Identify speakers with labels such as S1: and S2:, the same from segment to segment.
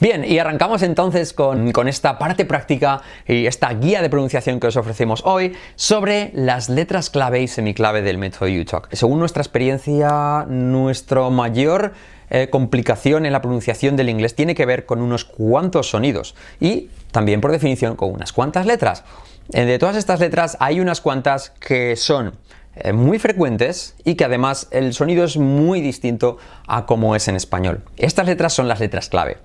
S1: Bien, y arrancamos entonces con, esta parte práctica y esta guía de pronunciación que os ofrecemos hoy sobre las letras clave y semiclave del método UTalk. Según nuestra experiencia, nuestro mayor eh, complicación en la pronunciación del inglés tiene que ver con unos cuantos sonidos y también por definición con unas cuantas letras. Eh, de todas estas letras hay unas cuantas que son eh, muy frecuentes y que además el sonido es muy distinto a como es en español. Estas letras son las letras clave.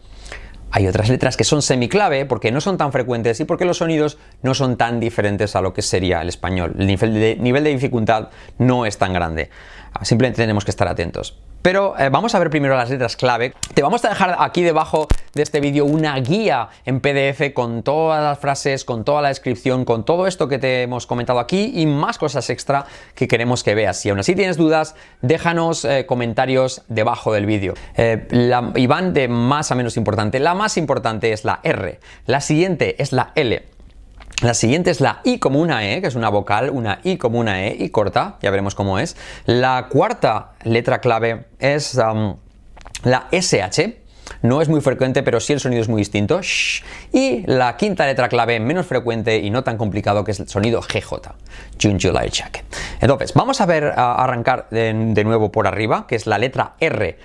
S1: Hay otras letras que son semiclave porque no son tan frecuentes y porque los sonidos no son tan diferentes a lo que sería el español. El nivel de, nivel de dificultad no es tan grande. Ah, simplemente tenemos que estar atentos. Pero eh, vamos a ver primero las letras clave. Te vamos a dejar aquí debajo de este vídeo una guía en PDF con todas las frases, con toda la descripción, con todo esto que te hemos comentado aquí y más cosas extra que queremos que veas. Si aún así tienes dudas, déjanos eh, comentarios debajo del vídeo. Eh, de más a menos importante. La más importante es la R. La siguiente es la L. La siguiente es la I como una E, que es una vocal, una I como una E, y corta, ya veremos cómo es. La cuarta letra clave es la SH, no es muy frecuente, pero sí el sonido es muy distinto. Y la quinta letra clave, menos frecuente y no tan complicado, que es el sonido GJ. Entonces, vamos a ver, a arrancar de nuevo por arriba, que es la letra R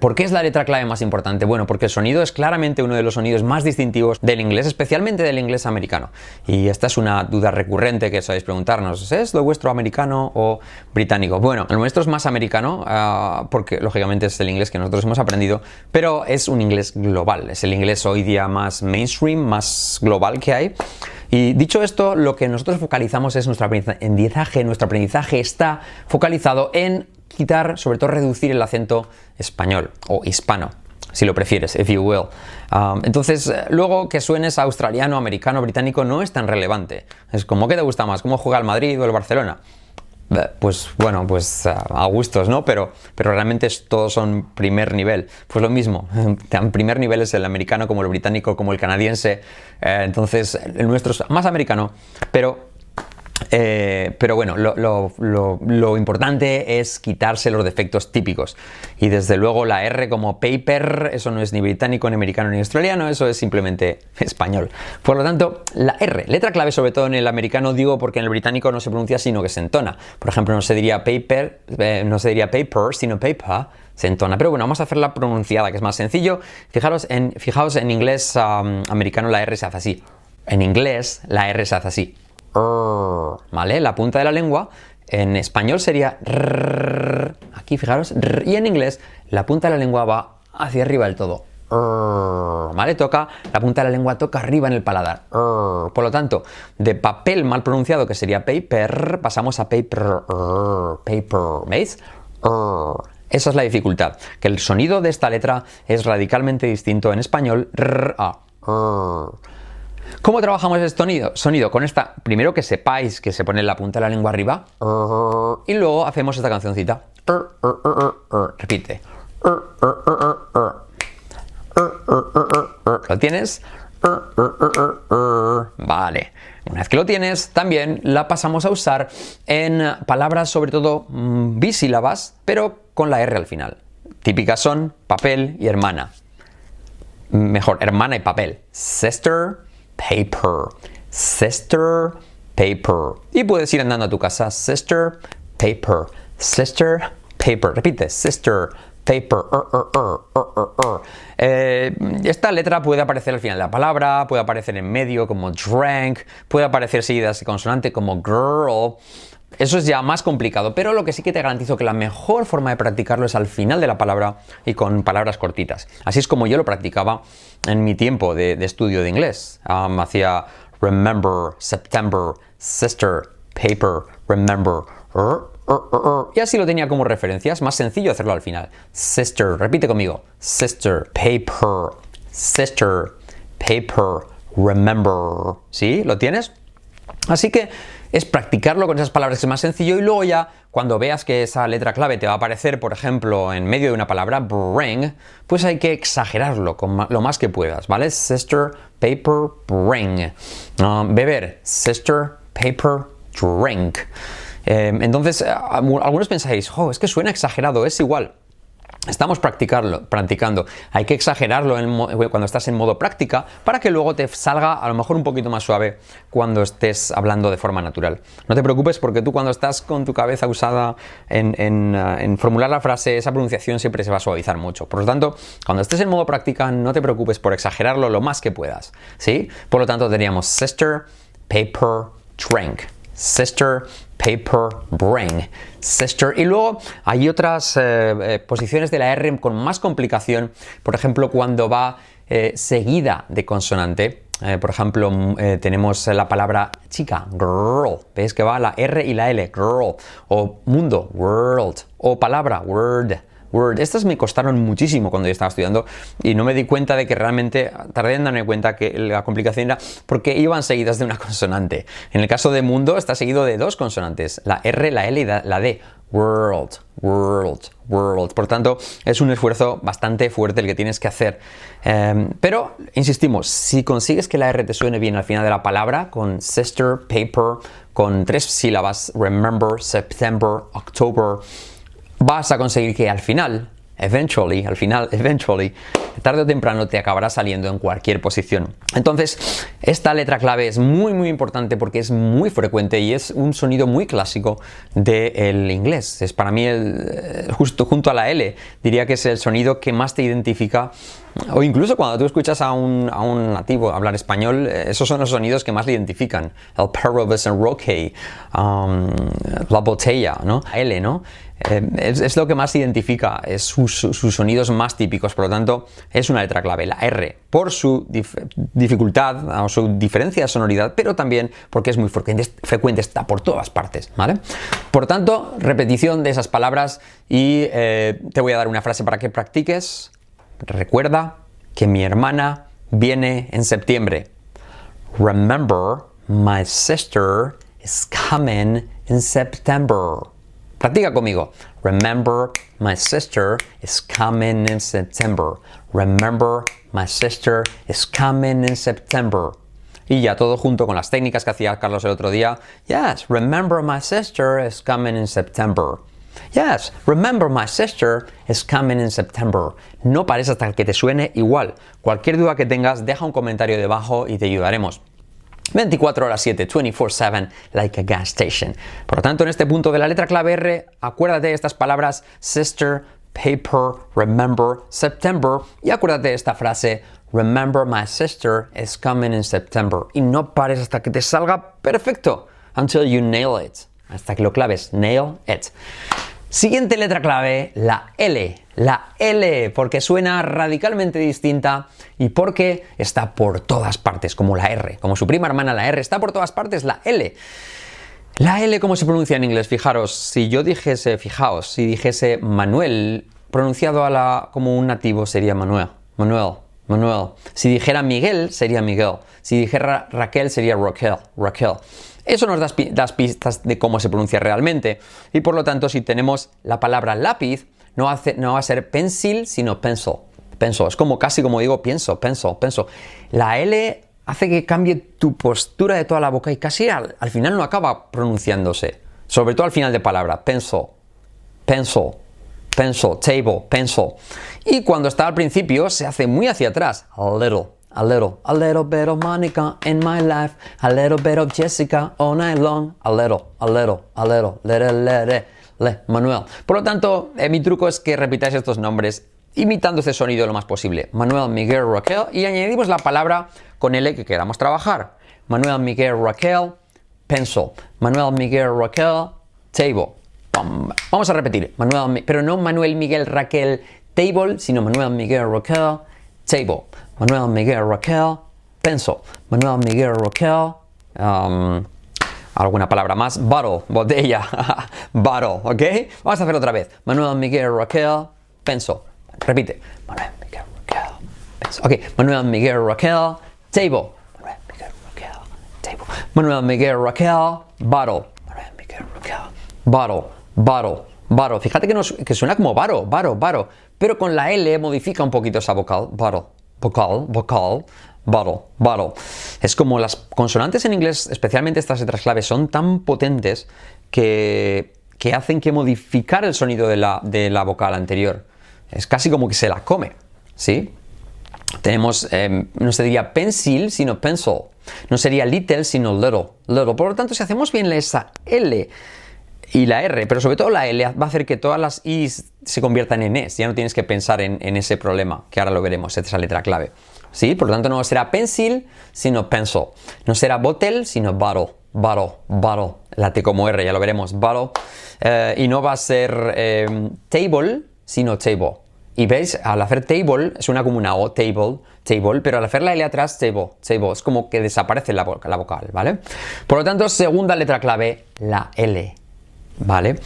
S1: ¿Por qué es la letra clave más importante? Bueno, porque el sonido es claramente uno de los sonidos más distintivos del inglés, especialmente del inglés americano. Y esta es una duda recurrente que sabéis preguntarnos, ¿es lo vuestro americano o británico? Bueno, el nuestro es más americano, ah, porque lógicamente es el inglés que nosotros hemos aprendido, pero es un inglés global, es el inglés hoy día más mainstream, más global que hay. Y dicho esto, lo que nosotros focalizamos es nuestro aprendizaje. Nuestro aprendizaje está focalizado en quitar, sobre todo reducir el acento español o hispano, si lo prefieres, if you will. Um, entonces, eh, luego que suenes australiano, americano, británico no es tan relevante. Es como, ¿qué te gusta más? ¿Cómo juega el Madrid o el Barcelona? Pues bueno, pues eh, a gustos, ¿no? Pero, pero realmente todos son primer nivel. Pues lo mismo, en primer nivel es el americano como el británico, como el canadiense. Eh, entonces, el nuestro es más americano, pero eh, pero bueno, lo, importante es quitarse los defectos típicos. Y desde luego la R como paper, eso no es ni británico, ni americano, ni australiano, eso es simplemente español. Por lo tanto, la R, letra clave sobre todo en el americano, digo porque en el británico no se pronuncia sino que se entona. Por ejemplo, no se diría paper, eh, no se diría paper, sino paper se entona. Pero bueno, vamos a hacer la pronunciada, que es más sencillo. Fijaros en, fijaos en inglés americano la R se hace así. En inglés la R se hace así. ¿Vale? La punta de la lengua en español sería aquí fijaros, y en inglés la punta de la lengua va hacia arriba del todo. ¿Vale? Toca, la punta de la lengua toca arriba en el paladar. Por lo tanto, de papel mal pronunciado, que sería paper, pasamos a paper. Paper. ¿Veis? Esa es la dificultad, que el sonido de esta letra es radicalmente distinto en español. ¿Cómo trabajamos el sonido? Sonido con esta, primero que sepáis que se pone la punta de la lengua arriba y luego hacemos esta cancioncita. Repite. ¿Lo tienes? Vale. Una vez que lo tienes, también la pasamos a usar en palabras sobre todo mm, bisílabas, pero con la R al final. Típicas son papel y hermana. Mejor, hermana y papel. Sister, paper. Sister, paper. Y puedes ir andando a tu casa. Sister, paper. Sister, paper. Repite. Sister, paper. Eh, esta letra puede aparecer al final de la palabra, puede aparecer en medio como drank, puede aparecer seguida de consonante como girl. Eso es ya más complicado, pero lo que sí que te garantizo que la mejor forma de practicarlo es al final de la palabra y con palabras cortitas. Así es como yo lo practicaba en mi tiempo de, estudio de inglés. Um, hacía remember, September, sister, paper, remember. y así lo tenía como referencia. Es más sencillo hacerlo al final. Sister, repite conmigo. Sister, paper, sister, paper, remember. ¿Sí? ¿Lo tienes? Así que es practicarlo con esas palabras que es más sencillo y luego ya cuando veas que esa letra clave te va a aparecer, por ejemplo, en medio de una palabra, bring, pues hay que exagerarlo lo más que puedas, ¿vale? Sister, paper, bring. beber, sister, paper, drink. Em, entonces, algunos pensáis, oh, es que suena exagerado, es igual. Estamos practicando. Hay que exagerarlo cuando estás en modo práctica para que luego te salga a lo mejor un poquito más suave cuando estés hablando de forma natural. No te preocupes porque tú cuando estás con tu cabeza usada en, uh, formular la frase, esa pronunciación siempre se va a suavizar mucho. Por lo tanto, cuando estés en modo práctica, no te preocupes por exagerarlo lo más que puedas. ¿sí? Por lo tanto, teníamos sister, paper, drink. Sister, paper, bring, sister. Y luego hay otras eh, eh, posiciones de la R con más complicación, por ejemplo, cuando va eh, seguida de consonante. por ejemplo, mm, tenemos la palabra chica, girl. ¿Veis que va la R y la L? Girl. O mundo, world. O palabra, word. Word. Estas me costaron muchísimo cuando yo estaba estudiando y no me di cuenta de que realmente tardé en darme cuenta que la complicación era porque iban seguidas de una consonante. En el caso de mundo está seguido de dos consonantes, la R, la L y la D. World, world, world. Por tanto, es un esfuerzo bastante fuerte el que tienes que hacer. Em, pero, insistimos, si consigues que la R te suene bien al final de la palabra, con sister, paper, con tres sílabas, remember, September, October, vas a conseguir que al final, eventually, al final, eventually, tarde o temprano te acabará saliendo en cualquier posición. Entonces, esta letra clave es muy muy importante porque es muy frecuente y es un sonido muy clásico del inglés. Es para mí, el, justo junto a la L, diría que es el sonido que más te identifica o incluso cuando tú escuchas a un, nativo hablar español, eh, esos son los sonidos que más le identifican. El perro roque, um, la botella, ¿no? L, ¿no? Eh, es, lo que más identifica, es sus, sonidos más típicos, por lo tanto es una letra clave, la R, por su dificultad o su diferencia de sonoridad, pero también porque es muy frecuente, frecuente, está por todas partes, ¿vale? Por tanto, repetición de esas palabras y eh, te voy a dar una frase para que practiques. Recuerda que mi hermana viene en septiembre. Remember, my sister is coming in September. Practica conmigo. Remember, my sister is coming in September. Remember, my sister is coming in September. Y ya todo junto con las técnicas que hacía Carlos el otro día. Yes, remember my sister is coming in September. Yes, remember my sister is coming in September. No parece hasta que te suene igual. Cualquier duda que tengas, deja un comentario debajo y te ayudaremos. 24 horas 7, 24/7, like a gas station. Por lo tanto, en este punto de la letra clave R, acuérdate de estas palabras sister, paper, remember, September y acuérdate de esta frase Remember my sister is coming in September. Y no pares hasta que te salga perfecto. Until you nail it. Hasta que lo claves. Nail it. Siguiente letra clave, la L. La L, porque suena radicalmente distinta y porque está por todas partes, como la R. Como su prima hermana, la R está por todas partes, la L. La L, ¿cómo se pronuncia en inglés? Fijaros, si yo dijese, fijaos, si dijese Manuel, pronunciado a la, como un nativo sería Manuel. Manuel, Manuel. Si dijera Miguel, sería Miguel. Si dijera Raquel, sería Raquel. Raquel. Eso nos da pistas de cómo se pronuncia realmente. Y por lo tanto, si tenemos la palabra lápiz, no, va a ser pencil, sino pencil. Pencil. Es como casi como digo pienso, pencil, pencil. La L hace que cambie tu postura de toda la boca y casi al, final no acaba pronunciándose. Sobre todo al final de palabra. Pencil, pencil, pencil, table, pencil. Y cuando está al principio se hace muy hacia atrás. Little a little, a little bit of Monica in my life, a little bit of Jessica all night long, a little, a little, a little, little, little, le, Manuel. Por lo tanto, eh, mi truco es que repitáis estos nombres imitando este sonido lo más posible. Manuel, Miguel, Raquel y añadimos la palabra con L que queramos trabajar. Manuel, Miguel, Raquel, pencil. Manuel, Miguel, Raquel, table. Vamos a repetir. Manuel, pero no Manuel, Miguel, Raquel, table, sino Manuel, Miguel, Raquel, table. Manuel Miguel Raquel, penso. Manuel Miguel Raquel, um, alguna palabra más, bottle, botella, bottle, ¿ok? Vamos a hacer otra vez. Manuel Miguel Raquel, penso. Repite. Manuel Miguel Raquel, penso. Ok, Manuel Miguel Raquel, table. Manuel Miguel Raquel, table. Manuel Miguel Raquel, bottle. Manuel Miguel Raquel, bottle, bottle. Fíjate que, nos, que suena como baro, baro, baro, pero con la L modifica un poquito esa vocal, bottle vocal, vocal, bottle, bottle. Es como las consonantes en inglés, especialmente estas letras claves, son tan potentes que, que hacen que modificar el sonido de la, de la vocal anterior. Es casi como que se la come, ¿sí? Tenemos, em, no se diría pencil, sino pencil. No sería little, sino little, little. Por lo tanto, si hacemos bien esa L y la R, pero sobre todo la L, va a hacer que todas las I se conviertan en S. Ya no tienes que pensar en, ese problema, que ahora lo veremos, esa letra clave. ¿Sí? Por lo tanto, no será pencil, sino pencil. No será bottle, sino bottle. Bottle, bottle. La T como R, ya lo veremos. Bottle. Eh, y no va a ser em, table, sino table. Y veis, al hacer table, suena como una O, table, table, pero al hacer la L atrás, table, table, es como que desaparece la vocal, ¿vale? Por lo tanto, segunda letra clave, la L, ¿vale?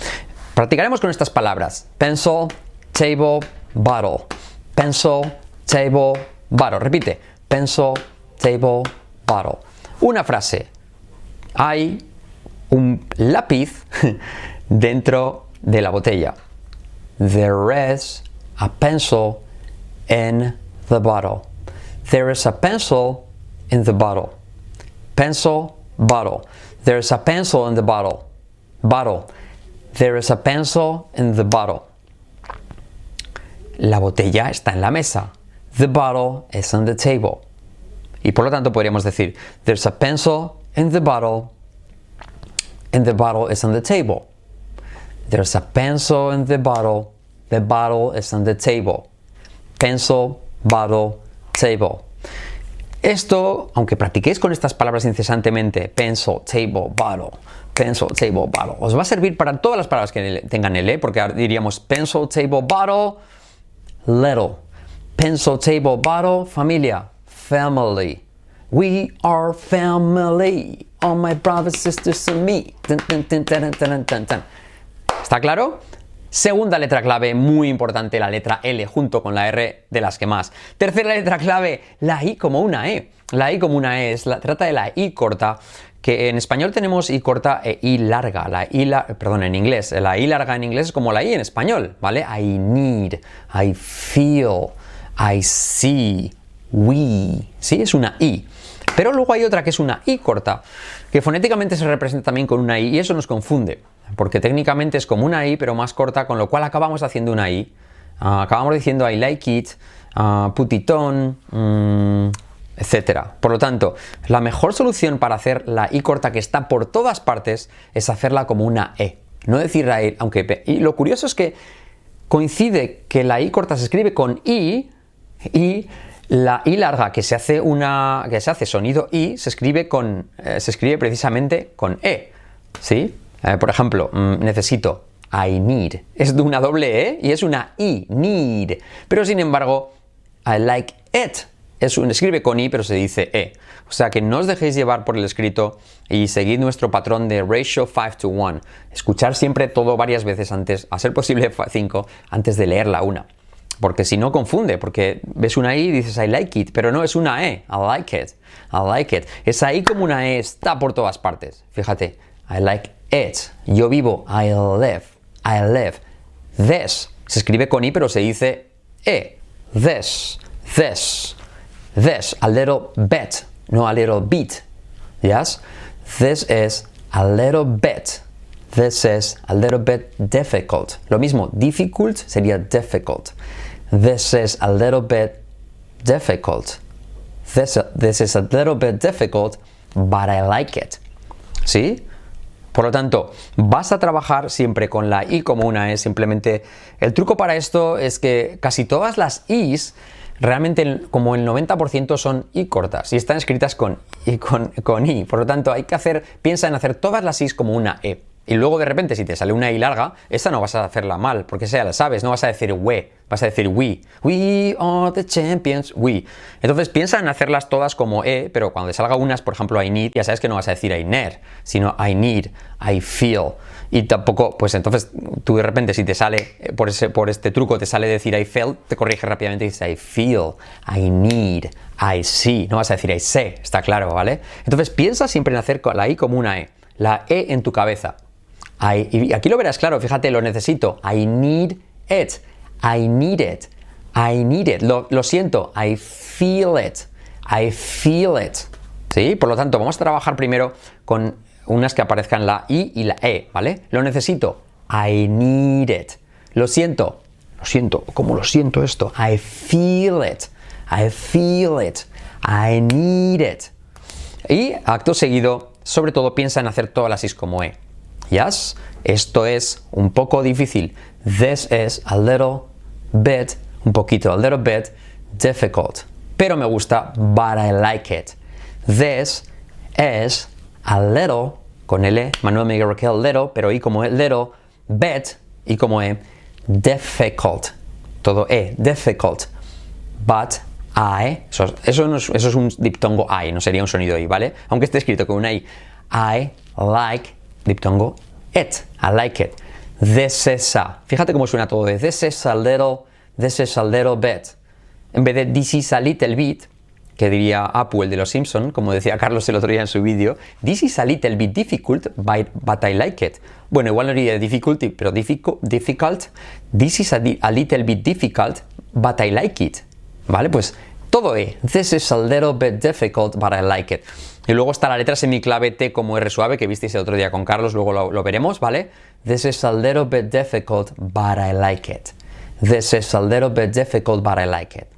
S1: Practicaremos con estas palabras. Pencil, table, bottle. Pencil, table, bottle. Repite. Pencil, table, bottle. Una frase. Hay un lápiz dentro de la botella. There is a pencil in the bottle. There is a pencil in the bottle. Pencil, bottle. There is a pencil in the bottle. Bottle. There is a pencil in the bottle. La botella está en la mesa. The bottle is on the table. Y por lo tanto podríamos decir, there's a pencil in the bottle and the bottle is on the table. There's a pencil in the bottle The bottle is on the table. Pencil, bottle, table. Esto, aunque practiquéis con estas palabras incesantemente, pencil, table, bottle, pencil, table, bottle, os va a servir para todas las palabras que tengan L, porque diríamos pencil, table, bottle, little. Pencil, table, bottle, familia, family. We are family. All my brothers, sisters, and me. ¿Está claro? Segunda letra clave, muy importante, la letra L junto con la R de las que más. Tercera letra clave, la I como una E. La I como una E es la, trata de la I corta, que en español tenemos I corta e I larga. La I perdón, en inglés. La I larga en inglés es como la I en español, ¿vale? I need, I feel, I see, we. ¿Sí? Es una I. Pero luego hay otra que es una I corta, que fonéticamente se representa también con una I y eso nos confunde porque técnicamente es como una I, pero más corta, con lo cual acabamos haciendo una I. Ah, acabamos diciendo I like it, uh, put it on, mm, etc. Por lo tanto, la mejor solución para hacer la I corta que está por todas partes es hacerla como una E. No decir la I, aunque... Y lo curioso es que coincide que la I corta se escribe con I y la I larga que se hace una que se hace sonido I se escribe con eh, se escribe precisamente con E, ¿sí? Eh, por ejemplo, mm, necesito, I need. Es de una doble E y es una I, need. Pero sin embargo, I like it. Es un, escribe con I, pero se dice E. O sea que no os dejéis llevar por el escrito y seguid nuestro patrón de ratio 5 to 1. Escuchar siempre todo varias veces antes, a ser posible 5, antes de leerla una. Porque si no confunde, porque ves una I y dices I like it, pero no es una E, I like it, I like it. Esa I como una E está por todas partes. Fíjate, I like it. Yo vivo. I live. I live. This. Se escribe con I, pero se dice E. This. This. This. A little bit. No a little bit. Yes? This is a little bit. This is a little bit difficult. Lo mismo, difficult sería difficult. This is a little bit difficult. This, this is a little bit difficult, but I like it. ¿Sí? Por lo tanto, vas a trabajar siempre con la I como una E. Simplemente el truco para esto es que casi todas las Is realmente como el 90% son I cortas y están escritas con, I, con, I. Por lo tanto, hay que hacer, piensa en hacer todas las Is como una E. Y luego de repente si te sale una I larga, esta no vas a hacerla mal, porque sea la sabes, no vas a decir we, vas a decir we. We are the champions, we. Entonces piensa en hacerlas todas como E, pero cuando te salga unas, por ejemplo, I need, ya sabes que no vas a decir I need, sino I need, I feel. Y tampoco, pues entonces tú de repente si te sale, eh, por, ese, por este truco, te sale decir I felt, te corrige rápidamente y dices I feel, I need, I see. No vas a decir I say, está claro, ¿vale? Entonces piensa siempre en hacer la I como una E, la E en tu cabeza y aquí lo verás claro, fíjate, lo necesito. I need it. I need it. I need it. Lo, siento. I feel it. I feel it. ¿Sí? Por lo tanto, vamos a trabajar primero con unas que aparezcan la I y la E, ¿vale? Lo necesito. I need it. Lo siento. Lo siento, como lo siento esto. I feel it. I feel it. I need it. Y acto seguido, sobre todo piensa en hacer todas las is como E. Yes, esto es un poco difícil. This is a little bit, un poquito, a little bit difficult. Pero me gusta, but I like it. This is a little, con L, Manuel Miguel Raquel, little, pero I como E, little, bit, y como E, difficult. Todo E, difficult. But I, eso, es, un diptongo I, no sería un sonido I, ¿vale? Aunque esté escrito con una I. I like, diptongo it, I like it. This is a, fíjate cómo suena todo de this is a little, this is a little bit. En vez de this is a little bit, que diría el de los Simpson, como decía Carlos el otro día en su vídeo, this is a little bit difficult, but I like it. Bueno, igual no diría difficulty, pero difficult, this is a, little bit difficult, but I like it. ¿Vale? Pues todo E. This is a little bit difficult, but I like it. Y luego está la letra semiclave T como R suave, que visteis el otro día con Carlos, luego lo, lo veremos, ¿vale? This is a little bit difficult, but I like it. This is a little bit difficult, but I like it.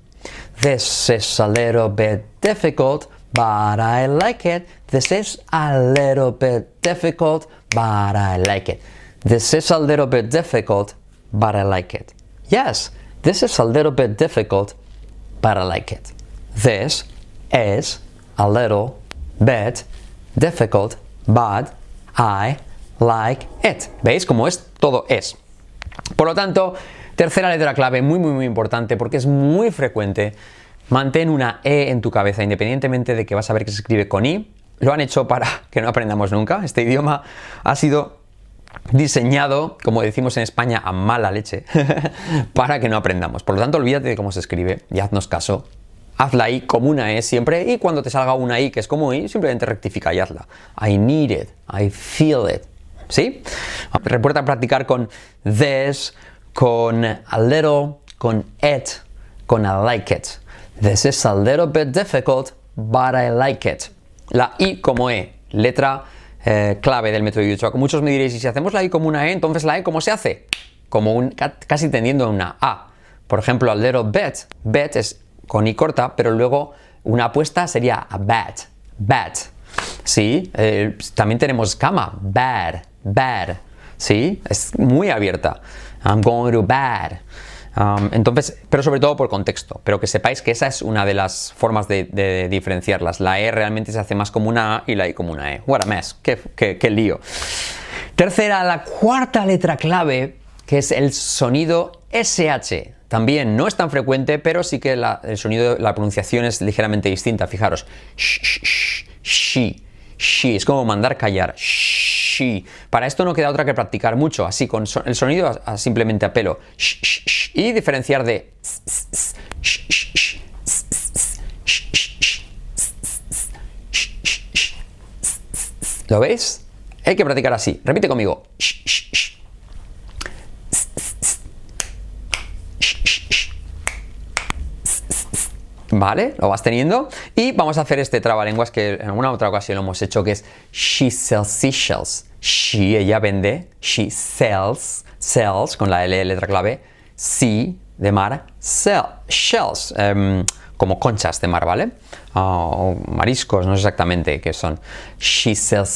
S1: This is a little bit difficult, but I like it. This is a little bit difficult, but I like it. This is a little bit difficult, but I like it. Yes, this is a little bit difficult, but I like it. This is a little bit difficult, but I like it. ¿Veis cómo es? Todo es. Por lo tanto, Tercera letra clave, muy muy muy importante porque es muy frecuente. Mantén una E en tu cabeza independientemente de que vas a ver que se escribe con I. Lo han hecho para que no aprendamos nunca. Este idioma ha sido diseñado, como decimos en España, a mala leche, para que no aprendamos. Por lo tanto, olvídate de cómo se escribe y haznos caso. Hazla I como una E siempre y cuando te salga una I que es como I, simplemente rectifica y hazla. I need it, I feel it. ¿Sí? Recuerda practicar con this, con a little, con it, con I like it. This is a little bit difficult, but I like it. La I como E, letra eh, clave del método de Yuchua. Muchos me diréis, y si hacemos la I como una E, entonces la E, ¿cómo se hace? Como un, casi tendiendo una A. Por ejemplo, a little bit, bet es con I corta, pero luego una apuesta sería a bat, bat. ¿Sí? Eh, también tenemos cama, bad, bad. ¿Sí? Es muy abierta. I'm going to bed. Um, entonces, pero sobre todo por contexto, pero que sepáis que esa es una de las formas de, diferenciarlas. La E realmente se hace más como una A y la I como una E. What a mess, qué, qué, lío. Tercera, la cuarta letra clave, que es el sonido SH. También no es tan frecuente, pero sí que el sonido, la pronunciación es ligeramente distinta. Fijaros, sh, sh, sh, she, es como mandar callar. Para esto no queda otra que practicar mucho, así con el sonido simplemente a pelo. y diferenciar de ¿Lo veis? Hay que practicar así. Repite conmigo. ¿Vale? Lo vas teniendo. Y vamos a hacer este trabalenguas que en alguna otra ocasión lo hemos hecho, que es She sells seashells. She, ella vende. She sells, sells, con la L letra clave. Sea, de mar. Sell, shells, em, como conchas de mar, ¿vale? Ah, o mariscos, no sé exactamente qué son. She sells,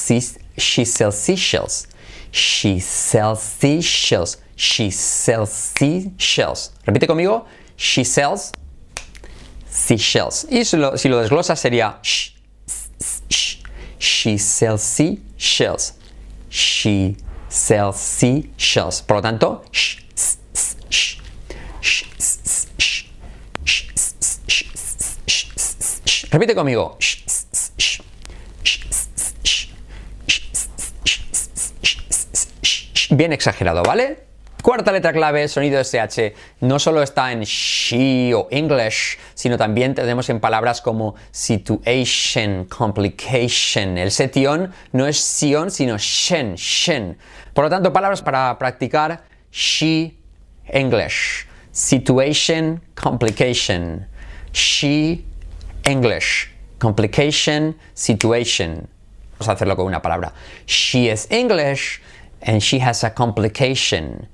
S1: she sells seashells. She sells seashells. She sells seashells. Repite conmigo. She sells seashells. Y si lo, si lo desglosas sería sh, sh, she sells seashells. She. Por lo tanto, Repite conmigo. Bien exagerado, ¿vale? Cuarta letra clave, sonido SH, no solo está en she o English, sino también tenemos en palabras como situation, complication. El setion no es sion, sino shen, shen. Por lo tanto, palabras para practicar she, English. Situation, complication. She, English. Complication, situation. Vamos a hacerlo con una palabra. She is English and she has a complication.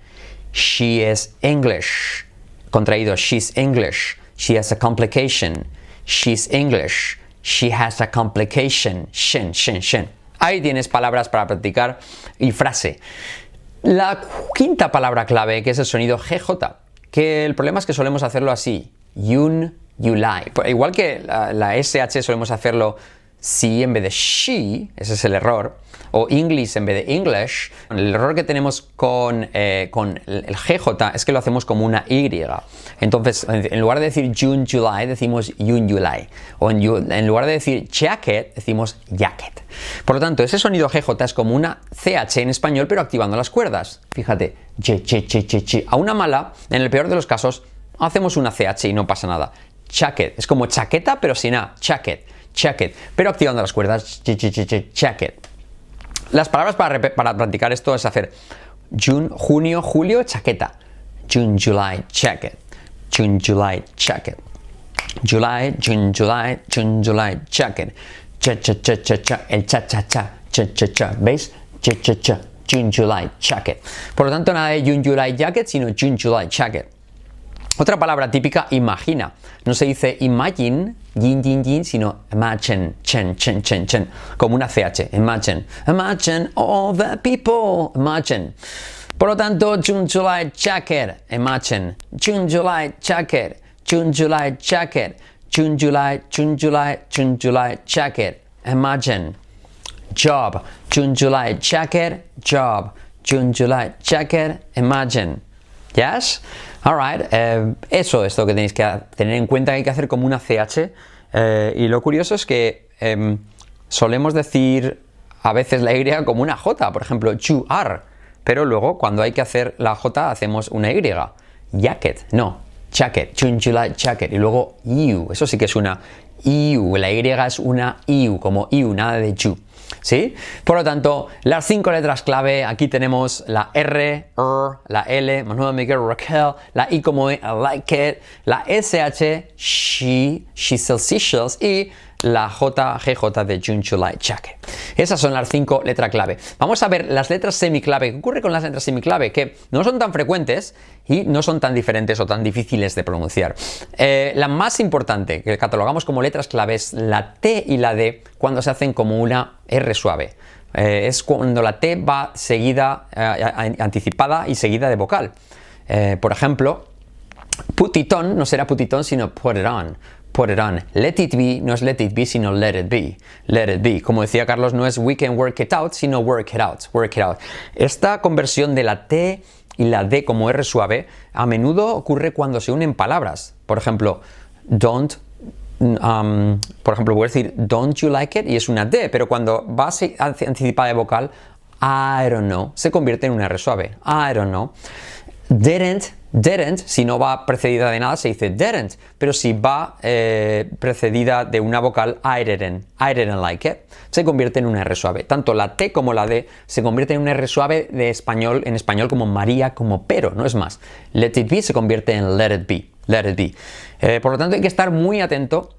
S1: She is English contraído, she's English, she has a complication, she's English, she has a complication, shen, shen, shen. Ahí tienes palabras para practicar y frase. La quinta palabra clave, que es el sonido GJ, que el problema es que solemos hacerlo así, yun, yulai. Igual que la SH solemos hacerlo si en vez de she, ese es el error, o English en vez de English, el error que tenemos con, eh, con el GJ es que lo hacemos como una Y. Entonces, en lugar de decir June, July, decimos June, July. O en, lugar de decir jacket, decimos jacket. Por lo tanto, ese sonido GJ es como una CH en español, pero activando las cuerdas. Fíjate. A una mala, en el peor de los casos, hacemos una CH y no pasa nada. Jacket, es como chaqueta, pero sin A, jacket, jacket, pero activando las cuerdas, jacket. Las palabras para, para practicar esto es hacer June, junio, julio, chaqueta. June, July, jacket. June, July, jacket. July, June, July, June, July, jacket. Cha, cha, cha, cha, cha, el cha, cha, cha, cha, cha, cha. ¿Veis? Cha, cha, cha. June, July, jacket. Por lo tanto, nada de June, July, jacket, sino June, July, jacket. Otra palabra típica, imagina. No se dice imagine, yin, yin, yin, sino imagine, chen, chen, chen, chen, como una CH, imagine. Imagine all the people, imagine. Por lo tanto, June, July, jacket, imagine. June, July, jacket, June, July, jacket, June, July, June, July, June, July, jacket, imagine. Job, June, July, jacket, job, June, July, jacket, imagine. Yes? Alright, eh, eso es lo que tenéis que tener en cuenta, hay que hacer como una CH. Eh, y lo curioso es que em, solemos decir a veces la Y como una J, por ejemplo, you are, pero luego cuando hay que hacer la J hacemos una Y. Jacket, no, jacket, chun chula jacket, y luego you, eso sí que es una iu, la Y es una iu, como iu, nada de you. ¿Sí? Por lo tanto, las cinco letras clave, aquí tenemos la R, R, la L, Manuel Miguel Raquel, la I como I, like it, la SH, she, she sells seashells y la JGJ de June July Jacket. Esas son las cinco letras clave. Vamos a ver las letras semiclave. ¿Qué ocurre con las letras semiclave? Que no son tan frecuentes y no son tan diferentes o tan difíciles de pronunciar. Eh, la más importante que catalogamos como letras clave es la T y la D cuando se hacen como una R suave. Eh, es cuando la T va seguida, eh, anticipada y seguida de vocal. por ejemplo, putitón no será putitón sino put on put it on. Let it be no es let it be, sino let it be. Let it be. Como decía Carlos, no es we can work it out, sino work it out. Work it out. Esta conversión de la T y la D como R suave a menudo ocurre cuando se unen palabras. Por ejemplo, don't um, por ejemplo, voy a decir don't you like it y es una D, pero cuando va anticipada de vocal, I don't know, se convierte en una R suave. I don't know. Didn't Didn't, si no va precedida de nada, se dice didn't, pero si va eh, precedida de una vocal, I didn't, I didn't like it, se convierte en una R suave. Tanto la T como la D se convierte en una R suave de español, en español como María, como pero, no es más. Let it be se convierte en let it be, let it be. Eh, por lo tanto, hay que estar muy atento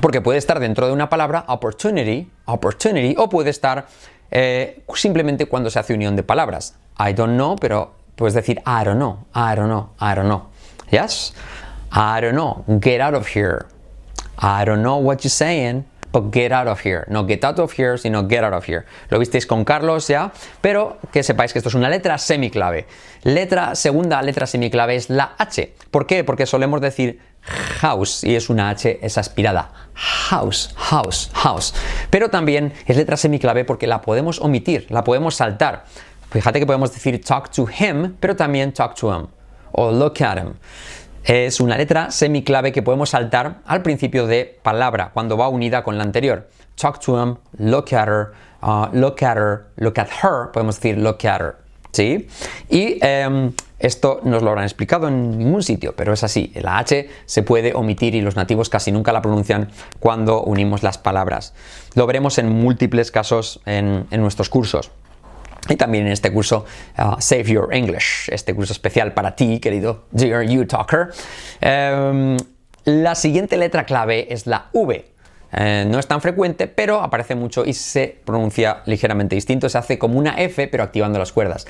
S1: porque puede estar dentro de una palabra opportunity, opportunity, o puede estar eh, simplemente cuando se hace unión de palabras. I don't know, pero Puedes decir, I don't know, I don't know, I don't know. Yes? I don't know, get out of here. I don't know what you're saying, but get out of here. No get out of here, sino get out of here. Lo visteis con Carlos ya, pero que sepáis que esto es una letra semiclave. Letra, segunda letra semiclave es la H. ¿Por qué? Porque solemos decir house y es una H, es aspirada. House, house, house. Pero también es letra semiclave porque la podemos omitir, la podemos saltar. Fíjate que podemos decir talk to him, pero también talk to him o look at him. Es una letra semiclave que podemos saltar al principio de palabra cuando va unida con la anterior. Talk to him, look at her, uh, look at her, look at her, podemos decir look at her. ¿Sí? Y em, esto nos lo habrán explicado en ningún sitio, pero es así. La H se puede omitir y los nativos casi nunca la pronuncian cuando unimos las palabras. Lo veremos en múltiples casos en nuestros cursos. Y también en este curso uh, Save Your English, este curso especial para ti, querido Dear You Talker. Em, la siguiente letra clave es la V. Eh, no es tan frecuente, pero aparece mucho y se pronuncia ligeramente distinto. Se hace como una F, pero activando las cuerdas.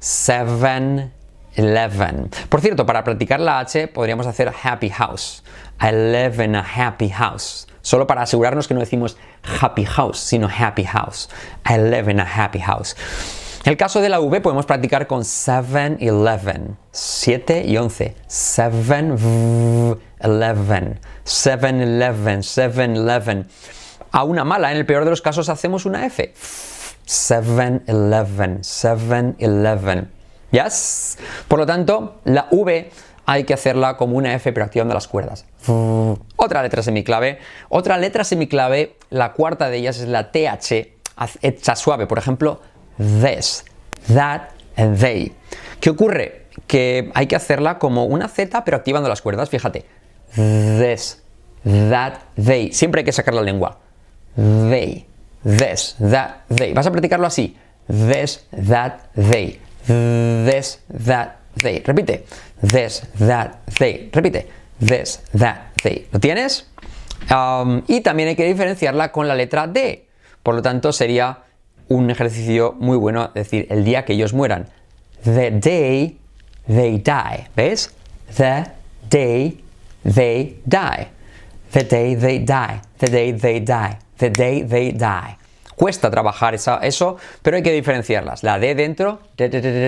S1: seven, eleven. Por cierto, para practicar la H podríamos hacer happy house. I live in a happy house. Solo para asegurarnos que no decimos happy house, sino happy house. I live in a happy house. En el caso de la V podemos practicar con 7, 11. 7 y 11. 7, 11. 7, 11. 7, 11. A una mala, en el peor de los casos hacemos una F. 7, 11. 7, 11. ¿Yes? Por lo tanto, la V hay que hacerla como una F pero activando las cuerdas. Otra letra semiclave. Otra letra semiclave, la cuarta de ellas es la TH hecha suave. Por ejemplo, this, that, and they. ¿Qué ocurre? Que hay que hacerla como una Z pero activando las cuerdas. Fíjate. This, that, they. Siempre hay que sacar la lengua. They, this, that, they. Vas a practicarlo así. This, that, they. This, that, they. Repite. This, that, they. Repite. This, that, they. ¿Lo tienes? Um, y también hay que diferenciarla con la letra D. Por lo tanto, sería un ejercicio muy bueno decir el día que ellos mueran. The day they die. ¿Ves? The day they die. The day they die. The day they die. The day they die. Cuesta trabajar eso, pero hay que diferenciarlas. La D dentro,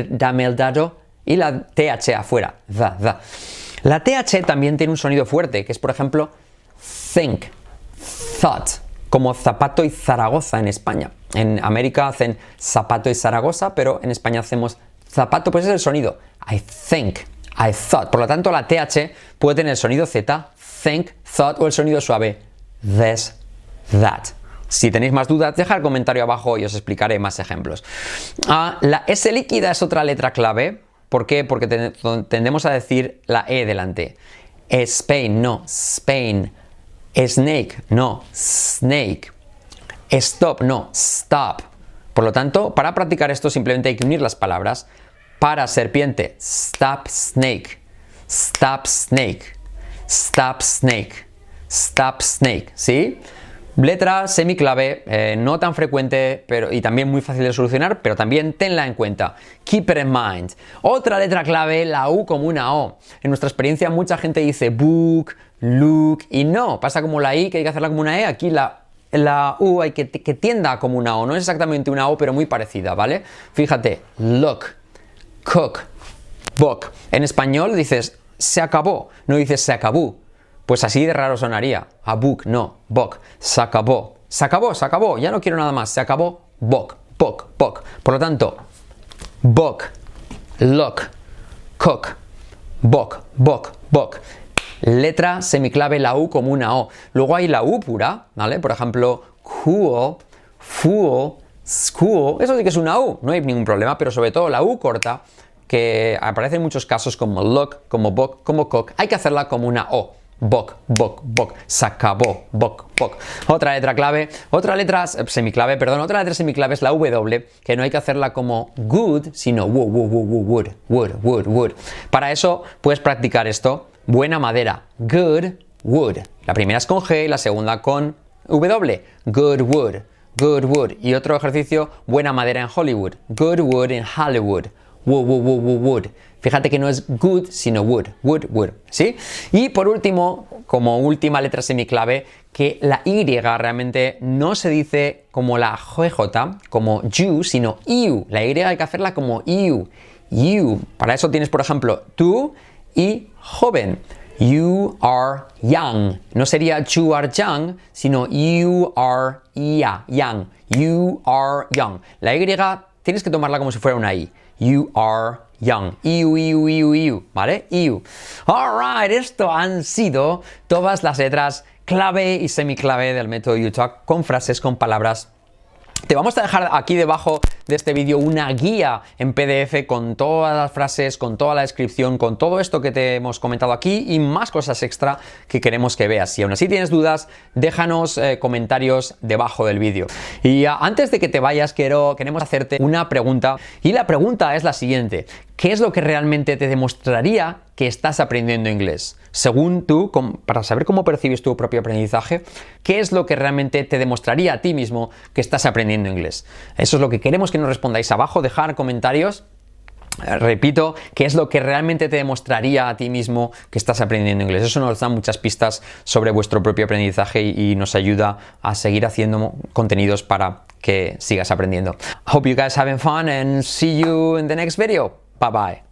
S1: dame el dado, y la TH afuera. La TH también tiene un sonido fuerte, que es por ejemplo think, thought, como zapato y Zaragoza en España. En América hacen zapato y Zaragoza, pero en España hacemos zapato, pues es el sonido. I think, I thought. Por lo tanto, la TH puede tener el sonido Z, think, thought o el sonido suave, this, that. Si tenéis más dudas, dejad el comentario abajo y os explicaré más ejemplos. Ah, la S líquida es otra letra clave. ¿Por qué? Porque tendemos a decir la E delante. Spain, no, Spain. Snake, no, snake. Stop, no, stop. Por lo tanto, para practicar esto simplemente hay que unir las palabras. Para serpiente, stop snake. Stop snake. Stop snake. Stop snake. ¿Sí? Letra semiclave, eh, no tan frecuente pero, y también muy fácil de solucionar, pero también tenla en cuenta. Keep it in mind. Otra letra clave, la U como una O. En nuestra experiencia mucha gente dice book, look y no, pasa como la I que hay que hacerla como una E, aquí la, la U hay que, que tienda como una O, no es exactamente una O pero muy parecida, ¿vale? Fíjate, look, cook, book. En español dices se acabó, no dices se acabó. Pues así de raro sonaría. A book, no, book. Se acabó. Se acabó, se acabó. Ya no quiero nada más. Se acabó. Book, book, book. Por lo tanto, book, look, cook, book, book, book. Letra semiclave la U como una O. Luego hay la U pura, ¿vale? Por ejemplo, cool, fool, school. Eso sí que es una U, no hay ningún problema, pero sobre todo la U corta, que aparece en muchos casos como look, como book, como cook, hay que hacerla como una O. Bok, bok, bok, se acabó, bok, bok. Otra letra clave, otra letra semiclave, perdón, otra letra semiclave es la W, que no hay que hacerla como good, sino wood, wood, wood, wood, wood, wood. Para eso puedes practicar esto, buena madera, good wood. La primera es con G y la segunda con W, good wood, good wood. Y otro ejercicio, buena madera en Hollywood, good wood in Hollywood, wood, wood, wood, wood, wood. Fíjate que no es good, sino wood, wood, wood, ¿sí? Y por último, como última letra semiclave, que la Y realmente no se dice como la GJ, como you, sino you. La Y hay que hacerla como you, you. Para eso tienes, por ejemplo, tú y joven. You are young. No sería you are young, sino you are ya, young. You are young. La Y tienes que tomarla como si fuera una I. You are young. Iu, iu, iu, iu, ¿vale? Iu. Alright, esto han sido todas las letras clave y semiclave del método UTalk con frases, con palabras te vamos a dejar aquí debajo de este vídeo una guía en PDF con todas las frases, con toda la descripción, con todo esto que te hemos comentado aquí y más cosas extra que queremos que veas. Si aún así tienes dudas, déjanos eh, comentarios debajo del vídeo. Y antes de que te vayas, quiero, queremos hacerte una pregunta y la pregunta es la siguiente. ¿Qué es lo que realmente te demostraría que estás aprendiendo inglés? Según tú, para saber cómo percibes tu propio aprendizaje, ¿qué es lo que realmente te demostraría a ti mismo que estás aprendiendo inglés? Eso es lo que queremos que nos respondáis abajo, dejar comentarios repito, qué es lo que realmente te demostraría a ti mismo que estás aprendiendo inglés. Eso nos da muchas pistas sobre vuestro propio aprendizaje y, y nos ayuda a seguir haciendo contenidos para que sigas aprendiendo. Hope you guys having fun and see you in the next video. Bye bye.